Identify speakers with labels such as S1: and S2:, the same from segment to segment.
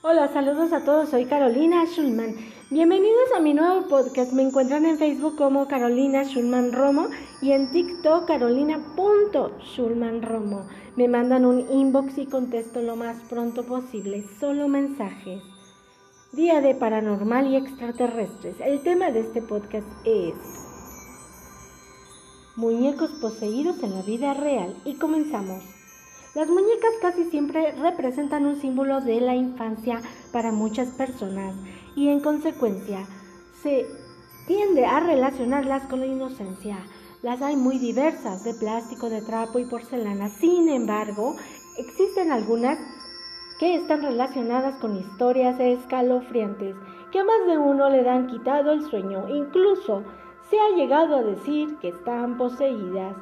S1: Hola, saludos a todos, soy Carolina Schulman. Bienvenidos a mi nuevo podcast. Me encuentran en Facebook como Carolina Schulman Romo y en TikTok carolina.schulmanromo. Me mandan un inbox y contesto lo más pronto posible, solo mensajes. Día de Paranormal y Extraterrestres. El tema de este podcast es muñecos poseídos en la vida real y comenzamos. Las muñecas casi siempre representan un símbolo de la infancia para muchas personas y en consecuencia se tiende a relacionarlas con la inocencia. Las hay muy diversas, de plástico, de trapo y porcelana. Sin embargo, existen algunas que están relacionadas con historias escalofriantes que a más de uno le dan quitado el sueño. Incluso se ha llegado a decir que están poseídas.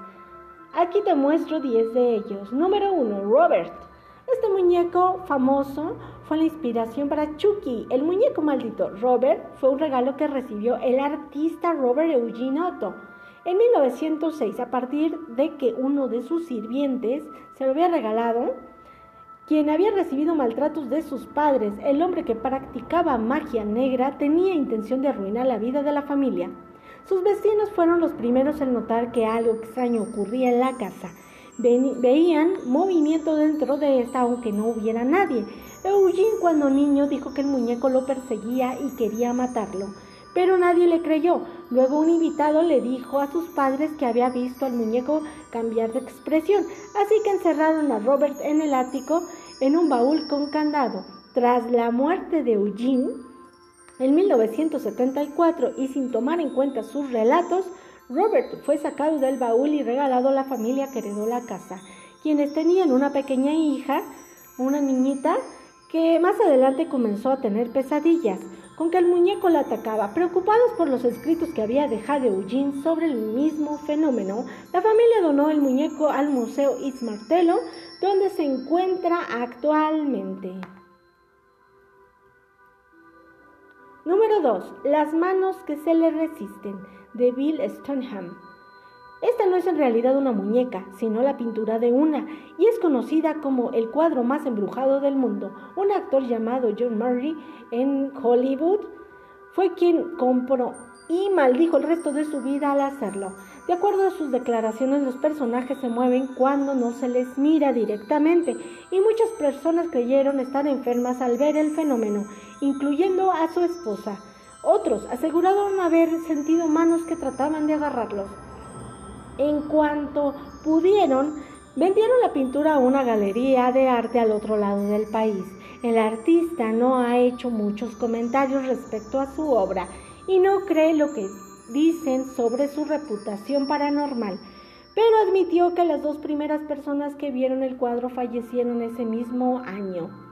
S1: Aquí te muestro 10 de ellos. Número 1, Robert. Este muñeco famoso fue la inspiración para Chucky, el muñeco maldito. Robert fue un regalo que recibió el artista Robert Eugene Otto en 1906 a partir de que uno de sus sirvientes se lo había regalado, quien había recibido maltratos de sus padres. El hombre que practicaba magia negra tenía intención de arruinar la vida de la familia. Sus vecinos fueron los primeros en notar que algo extraño ocurría en la casa. veían movimiento dentro de esta aunque no hubiera nadie. Eugene cuando niño dijo que el muñeco lo perseguía y quería matarlo, pero nadie le creyó. Luego un invitado le dijo a sus padres que había visto al muñeco cambiar de expresión, así que encerraron a Robert en el ático en un baúl con candado. Tras la muerte de Eugene, en 1974, y sin tomar en cuenta sus relatos, Robert fue sacado del baúl y regalado a la familia que heredó la casa, quienes tenían una pequeña hija, una niñita, que más adelante comenzó a tener pesadillas, con que el muñeco la atacaba. Preocupados por los escritos que había dejado Eugene sobre el mismo fenómeno, la familia donó el muñeco al Museo Ismartelo, donde se encuentra actualmente. Número 2. Las manos que se le resisten, de Bill Stoneham. Esta no es en realidad una muñeca, sino la pintura de una, y es conocida como el cuadro más embrujado del mundo. Un actor llamado John Murray en Hollywood fue quien compró y maldijo el resto de su vida al hacerlo. De acuerdo a sus declaraciones, los personajes se mueven cuando no se les mira directamente y muchas personas creyeron estar enfermas al ver el fenómeno, incluyendo a su esposa. Otros aseguraron haber sentido manos que trataban de agarrarlos. En cuanto pudieron, vendieron la pintura a una galería de arte al otro lado del país. El artista no ha hecho muchos comentarios respecto a su obra y no cree lo que dicen sobre su reputación paranormal, pero admitió que las dos primeras personas que vieron el cuadro fallecieron ese mismo año.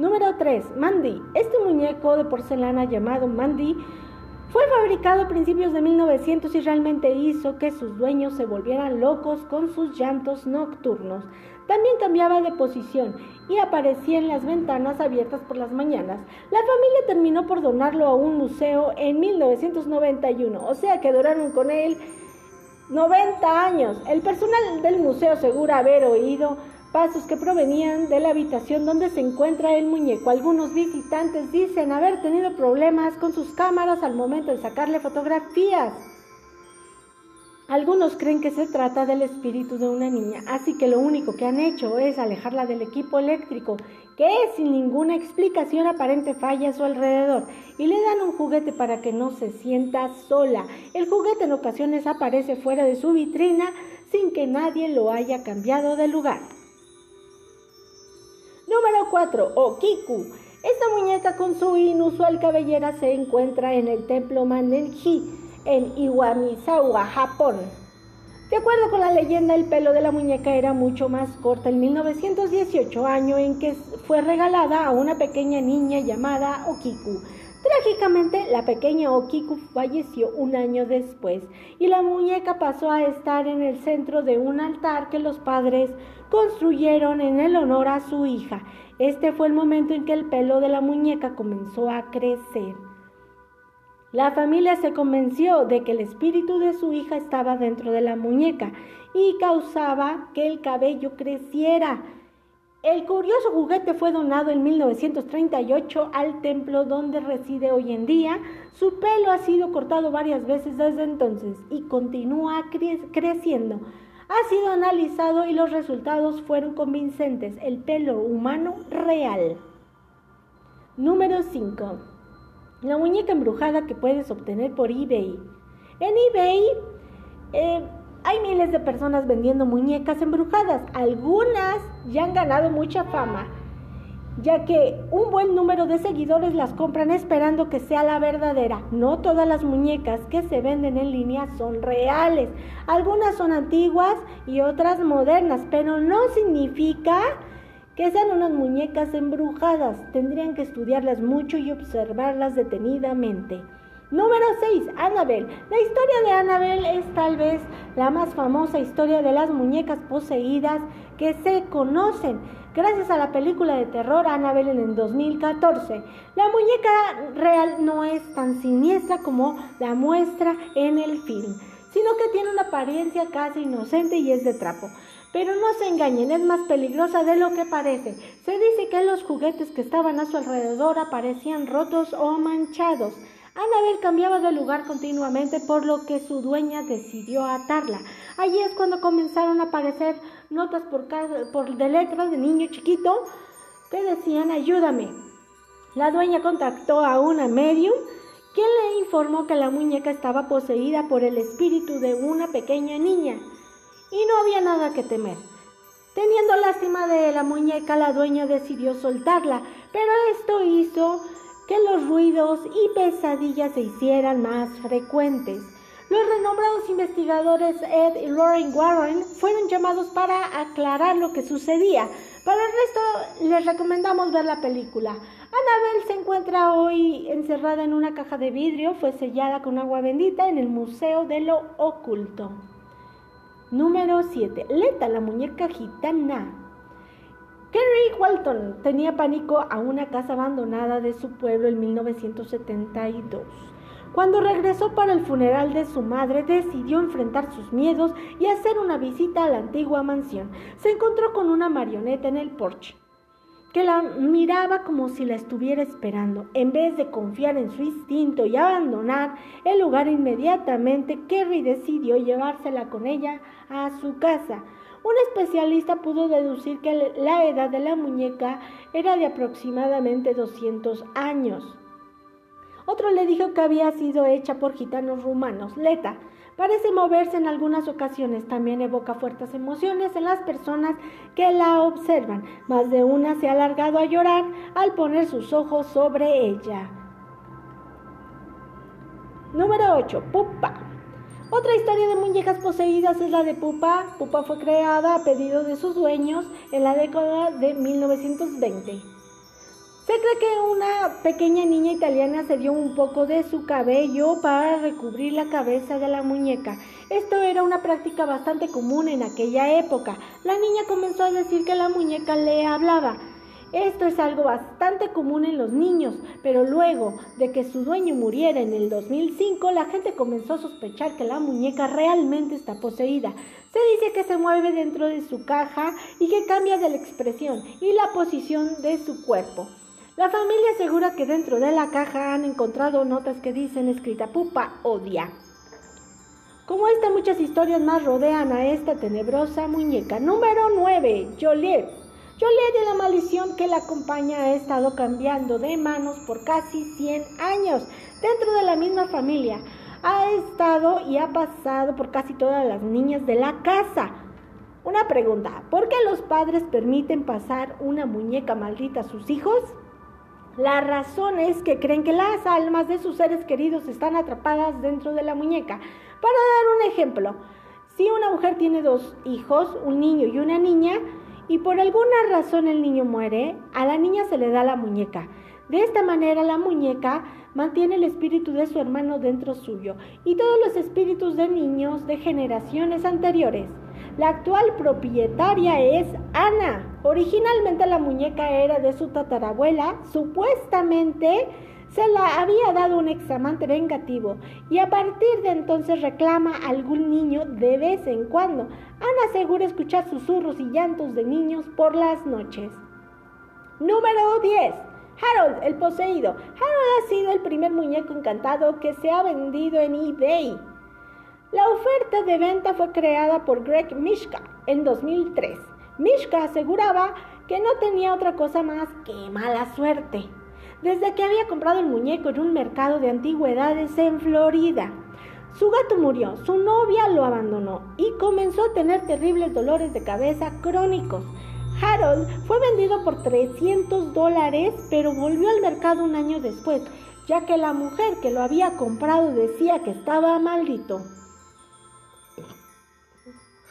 S1: Número 3. Mandy. Este muñeco de porcelana llamado Mandy fue fabricado a principios de 1900 y realmente hizo que sus dueños se volvieran locos con sus llantos nocturnos. También cambiaba de posición y aparecía en las ventanas abiertas por las mañanas. La familia terminó por donarlo a un museo en 1991, o sea que duraron con él 90 años. El personal del museo asegura haber oído pasos que provenían de la habitación donde se encuentra el muñeco. Algunos visitantes dicen haber tenido problemas con sus cámaras al momento de sacarle fotografías. Algunos creen que se trata del espíritu de una niña, así que lo único que han hecho es alejarla del equipo eléctrico, que sin ninguna explicación aparente falla a su alrededor, y le dan un juguete para que no se sienta sola. El juguete en ocasiones aparece fuera de su vitrina sin que nadie lo haya cambiado de lugar. Número 4. Okiku. Esta muñeca con su inusual cabellera se encuentra en el templo Manenji en Iwamizawa, Japón. De acuerdo con la leyenda, el pelo de la muñeca era mucho más corto en 1918, año en que fue regalada a una pequeña niña llamada Okiku. Trágicamente, la pequeña Okiku falleció un año después y la muñeca pasó a estar en el centro de un altar que los padres construyeron en el honor a su hija. Este fue el momento en que el pelo de la muñeca comenzó a crecer. La familia se convenció de que el espíritu de su hija estaba dentro de la muñeca y causaba que el cabello creciera. El curioso juguete fue donado en 1938 al templo donde reside hoy en día. Su pelo ha sido cortado varias veces desde entonces y continúa creciendo. Ha sido analizado y los resultados fueron convincentes. El pelo humano real. Número 5. La muñeca embrujada que puedes obtener por eBay. En eBay eh, hay miles de personas vendiendo muñecas embrujadas. Algunas ya han ganado mucha fama, ya que un buen número de seguidores las compran esperando que sea la verdadera. No todas las muñecas que se venden en línea son reales. Algunas son antiguas y otras modernas, pero no significa que sean unas muñecas embrujadas. Tendrían que estudiarlas mucho y observarlas detenidamente. Número 6. Annabelle. La historia de Annabelle es tal vez la más famosa historia de las muñecas poseídas que se conocen. Gracias a la película de terror Annabelle en el 2014. La muñeca real no es tan siniestra como la muestra en el film, sino que tiene una apariencia casi inocente y es de trapo. Pero no se engañen, es más peligrosa de lo que parece. Se dice que los juguetes que estaban a su alrededor aparecían rotos o manchados. Anabel cambiaba de lugar continuamente, por lo que su dueña decidió atarla. Allí es cuando comenzaron a aparecer notas por, por de letras de niño chiquito que decían ayúdame. La dueña contactó a una medium quien le informó que la muñeca estaba poseída por el espíritu de una pequeña niña y no había nada que temer. Teniendo lástima de la muñeca, la dueña decidió soltarla, pero esto hizo que los ruidos y pesadillas se hicieran más frecuentes. Los renombrados investigadores Ed y Lauren Warren fueron llamados para aclarar lo que sucedía. Para el resto les recomendamos ver la película. Annabelle se encuentra hoy encerrada en una caja de vidrio, fue sellada con agua bendita en el Museo de lo Oculto. Número 7. Leta, la muñeca gitana. Kerry Walton tenía pánico a una casa abandonada de su pueblo en 1972. Cuando regresó para el funeral de su madre, decidió enfrentar sus miedos y hacer una visita a la antigua mansión. Se encontró con una marioneta en el porche que la miraba como si la estuviera esperando. En vez de confiar en su instinto y abandonar el lugar inmediatamente, Kerry decidió llevársela con ella a su casa. Un especialista pudo deducir que la edad de la muñeca era de aproximadamente 200 años. Otro le dijo que había sido hecha por gitanos rumanos. Leta parece moverse en algunas ocasiones. También evoca fuertes emociones en las personas que la observan. Más de una se ha alargado a llorar al poner sus ojos sobre ella. Número 8. Pupa. Otra historia de muñecas poseídas es la de Pupa. Pupa fue creada a pedido de sus dueños en la década de 1920. Se cree que una pequeña niña italiana se dio un poco de su cabello para recubrir la cabeza de la muñeca. Esto era una práctica bastante común en aquella época. La niña comenzó a decir que la muñeca le hablaba. Esto es algo bastante común en los niños, pero luego de que su dueño muriera en el 2005, la gente comenzó a sospechar que la muñeca realmente está poseída. Se dice que se mueve dentro de su caja y que cambia de la expresión y la posición de su cuerpo. La familia asegura que dentro de la caja han encontrado notas que dicen escrita pupa odia. Como esta, muchas historias más rodean a esta tenebrosa muñeca. Número 9. Joliet. Joliet de la maldición que la acompaña ha estado cambiando de manos por casi 100 años dentro de la misma familia. Ha estado y ha pasado por casi todas las niñas de la casa. Una pregunta, ¿por qué los padres permiten pasar una muñeca maldita a sus hijos? La razón es que creen que las almas de sus seres queridos están atrapadas dentro de la muñeca. Para dar un ejemplo, si una mujer tiene dos hijos, un niño y una niña, y por alguna razón el niño muere, a la niña se le da la muñeca. De esta manera la muñeca mantiene el espíritu de su hermano dentro suyo y todos los espíritus de niños de generaciones anteriores. La actual propietaria es Ana. Originalmente la muñeca era de su tatarabuela. Supuestamente se la había dado un examante vengativo y a partir de entonces reclama a algún niño de vez en cuando. Ana asegura escuchar susurros y llantos de niños por las noches. Número 10. Harold, el poseído. Harold ha sido el primer muñeco encantado que se ha vendido en eBay. La oferta de venta fue creada por Greg Mishka en 2003. Mishka aseguraba que no tenía otra cosa más que mala suerte desde que había comprado el muñeco en un mercado de antigüedades en Florida. Su gato murió, su novia lo abandonó y comenzó a tener terribles dolores de cabeza crónicos. Harold fue vendido por 300 dólares, pero volvió al mercado un año después, ya que la mujer que lo había comprado decía que estaba maldito.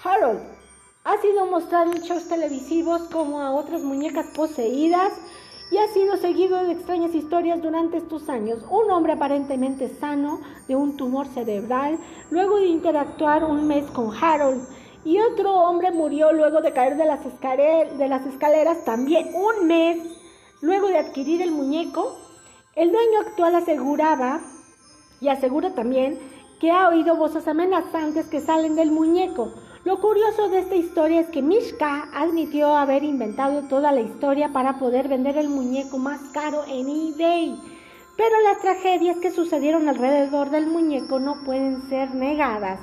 S1: Harold ha sido mostrado en shows televisivos como a otras muñecas poseídas, y ha sido seguido de extrañas historias durante estos años. Un hombre aparentemente sano de un tumor cerebral, luego de interactuar un mes con Harold, y otro hombre murió luego de caer de las, de las escaleras también un mes luego de adquirir el muñeco. El dueño actual aseguraba y asegura también que ha oído voces amenazantes que salen del muñeco. Lo curioso de esta historia es que Mishka admitió haber inventado toda la historia para poder vender el muñeco más caro en eBay. Pero las tragedias que sucedieron alrededor del muñeco no pueden ser negadas.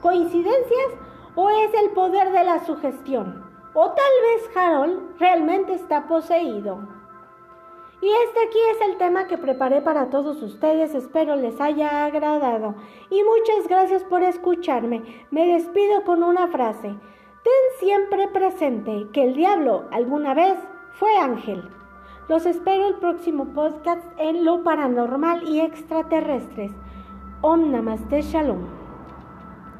S1: ¿Coincidencias o es el poder de la sugestión? O tal vez Harold realmente está poseído. Y este aquí es el tema que preparé para todos ustedes, espero les haya agradado. Y muchas gracias por escucharme. Me despido con una frase. Ten siempre presente que el diablo alguna vez fue ángel. Los espero el próximo podcast en lo paranormal y extraterrestres. Om Namaste Shalom.